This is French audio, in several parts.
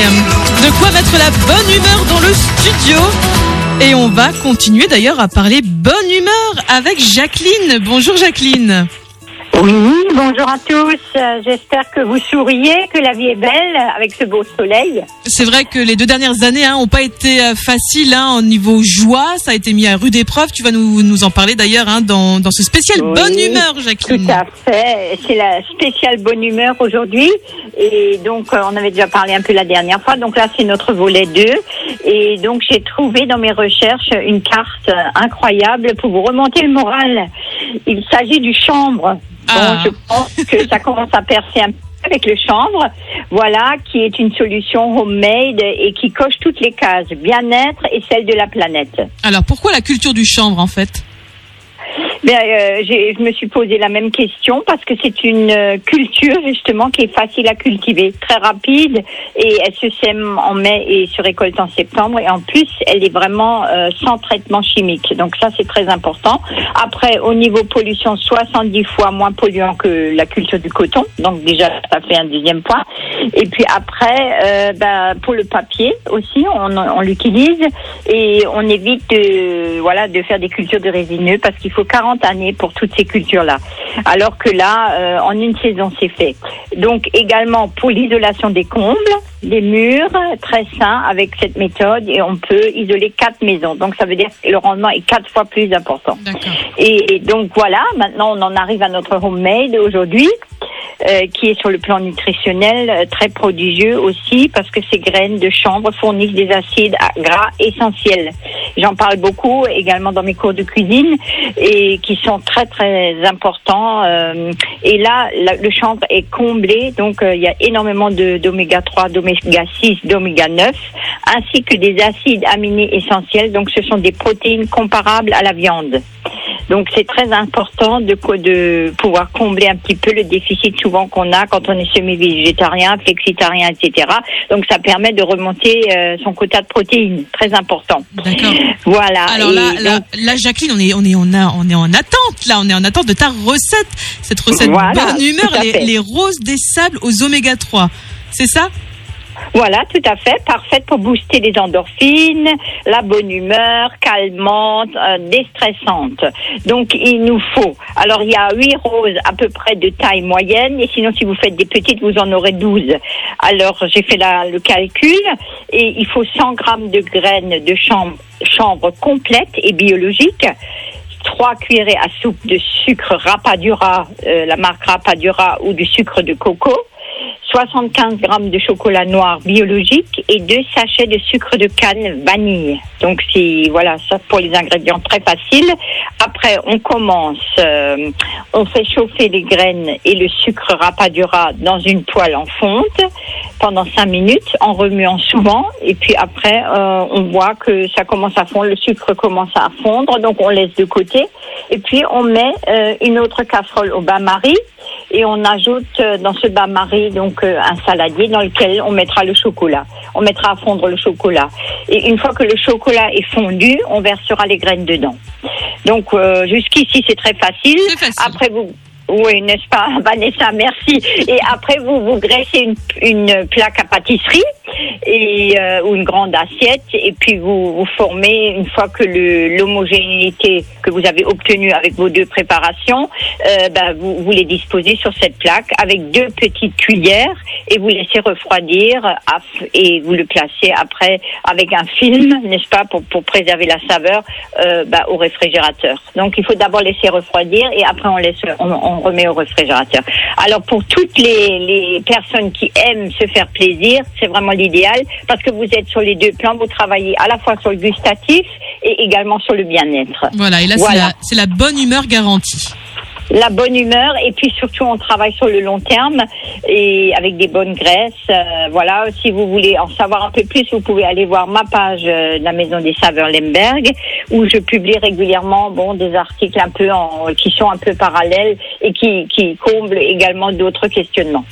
De quoi mettre la bonne humeur dans le studio. Et on va continuer d'ailleurs à parler bonne humeur avec Jacqueline. Bonjour Jacqueline. Oui, bonjour à tous. Euh, J'espère que vous souriez, que la vie est belle avec ce beau soleil. C'est vrai que les deux dernières années n'ont pas été euh, faciles hein, au niveau joie. Ça a été mis à rude épreuve. Tu vas nous, nous en parler d'ailleurs hein, dans, dans ce spécial Oui, bonne humeur, Jacqueline. Tout à fait. C'est la spéciale bonne humeur aujourd'hui. Et donc, euh, on avait déjà parlé un peu la dernière fois. Donc là, c'est notre volet 2. Et donc, j'ai trouvé dans mes recherches une carte incroyable pour vous remonter le moral. Il s'agit du chambre. Ah. Bon, je pense que ça commence à percer un peu avec le chanvre, voilà, qui est une solution homemade et qui coche toutes les cases, bien-être et celle de la planète. Alors pourquoi la culture du chanvre en fait? Ben, euh, je me suis posé la même question parce que c'est une euh, culture justement qui est facile à cultiver, très rapide et elle se sème en mai et se récolte en septembre et en plus elle est vraiment euh, sans traitement chimique. Donc ça c'est très important. Après au niveau pollution 70 fois moins polluant que la culture du coton. Donc déjà ça fait un deuxième point. Et puis après euh, ben, pour le papier aussi on, on l'utilise et on évite de voilà de faire des cultures de résineux parce qu'il faut 40 années pour toutes ces cultures là. Alors que là euh, en une saison c'est fait. Donc également pour l'isolation des combles, des murs très sains avec cette méthode et on peut isoler quatre maisons. Donc ça veut dire que le rendement est quatre fois plus important. Et, et donc voilà, maintenant on en arrive à notre homemade aujourd'hui, euh, qui est sur le plan nutritionnel euh, très prodigieux aussi, parce que ces graines de chanvre fournissent des acides gras essentiels. J'en parle beaucoup également dans mes cours de cuisine et qui sont très très importants. euh, et là, le chanvre est comblé, donc euh, il y a énormément de- d'oméga 3, d'oméga 6, d'oméga 9, ainsi que des acides aminés essentiels. Donc ce sont des protéines comparables à la viande. Donc c'est très important de, de pouvoir combler un petit peu le déficit souvent qu'on a quand on est semi-végétarien, flexitarien, etc. Donc ça permet de remonter euh, son quota de protéines, très important. D'accord. Voilà. Alors là, là, donc, là, Jacqueline, on est, on est, on a, on est en attente. Là, on est en attente de ta recette. Cette recette Voilà, bonne humeur, les, les roses des sables aux oméga 3. C'est ça? Voilà, tout à fait, parfaite pour booster les endorphines, la bonne humeur, calmante, euh, déstressante. Donc il nous faut. Alors il y a huit roses à peu près de taille moyenne, et sinon si vous faites des petites, vous en aurez 12. Alors j'ai fait la- le calcul, et il faut 100 grammes de graines de chambre, chambre complète et biologique. 3 cuillerées à soupe de sucre rapadura, euh, la marque rapadura ou du sucre de coco. 75 grammes de chocolat noir biologique et deux sachets de sucre de canne vanille. Donc si voilà ça pour les ingrédients très faciles. Après on commence, euh, on fait chauffer les graines et le sucre rapadura dans une poêle en fonte pendant 5 minutes en remuant souvent et puis après euh, on voit que ça commence à fondre, le sucre commence à fondre donc on laisse de côté et puis on met euh, une autre casserole au bain-marie et on ajoute euh, dans ce bain-marie donc euh, un saladier dans lequel on mettra le chocolat. On mettra à fondre le chocolat. Et une fois que le chocolat est fondu, on versera les graines dedans. Donc euh, jusqu'ici c'est très facile. Facile. Après vous oui, n'est-ce pas, Vanessa, merci. Et après, vous vous graissez une, une plaque à pâtisserie et euh, ou une grande assiette, et puis vous vous formez une fois que l'homogénéité que vous avez obtenue avec vos deux préparations, euh, ben, vous, vous les disposez sur cette plaque avec deux petites cuillères et vous laissez refroidir et vous le placez après avec un film, n'est-ce pas, pour, pour préserver la saveur euh, ben, au réfrigérateur. Donc il faut d'abord laisser refroidir et après on laisse, on, on remet au réfrigérateur. Alors pour toutes les, les personnes qui aiment se faire plaisir, c'est vraiment l'idéal parce que vous êtes sur les deux plans, vous travaillez à la fois sur le gustatif et également sur le bien-être. Voilà. Et là, Voilà. c'est la, c'est la bonne humeur garantie. La bonne humeur et puis surtout on travaille sur le long terme et avec des bonnes graisses. Euh, voilà, si vous voulez en savoir un peu plus, vous pouvez aller voir ma page euh, de la Maison des Saveurs Lemberg où je publie régulièrement bon des articles un peu en, qui sont un peu parallèles et qui, qui comblent également d'autres questionnements.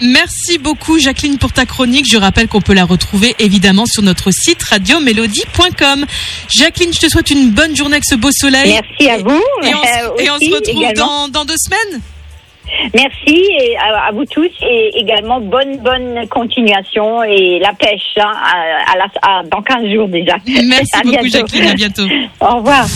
Merci beaucoup Jacqueline pour ta chronique. Je rappelle qu'on peut la retrouver évidemment sur notre site radiomélodie.com. Jacqueline, je te souhaite une bonne journée avec ce beau soleil. Merci à vous. Et on, se- euh, et on se retrouve dans, dans deux semaines. Merci et à, vous tous et également bonne bonne continuation et la pêche hein, à, à la, dans 15 jours déjà. Merci beaucoup Jacqueline, à bientôt. Au revoir.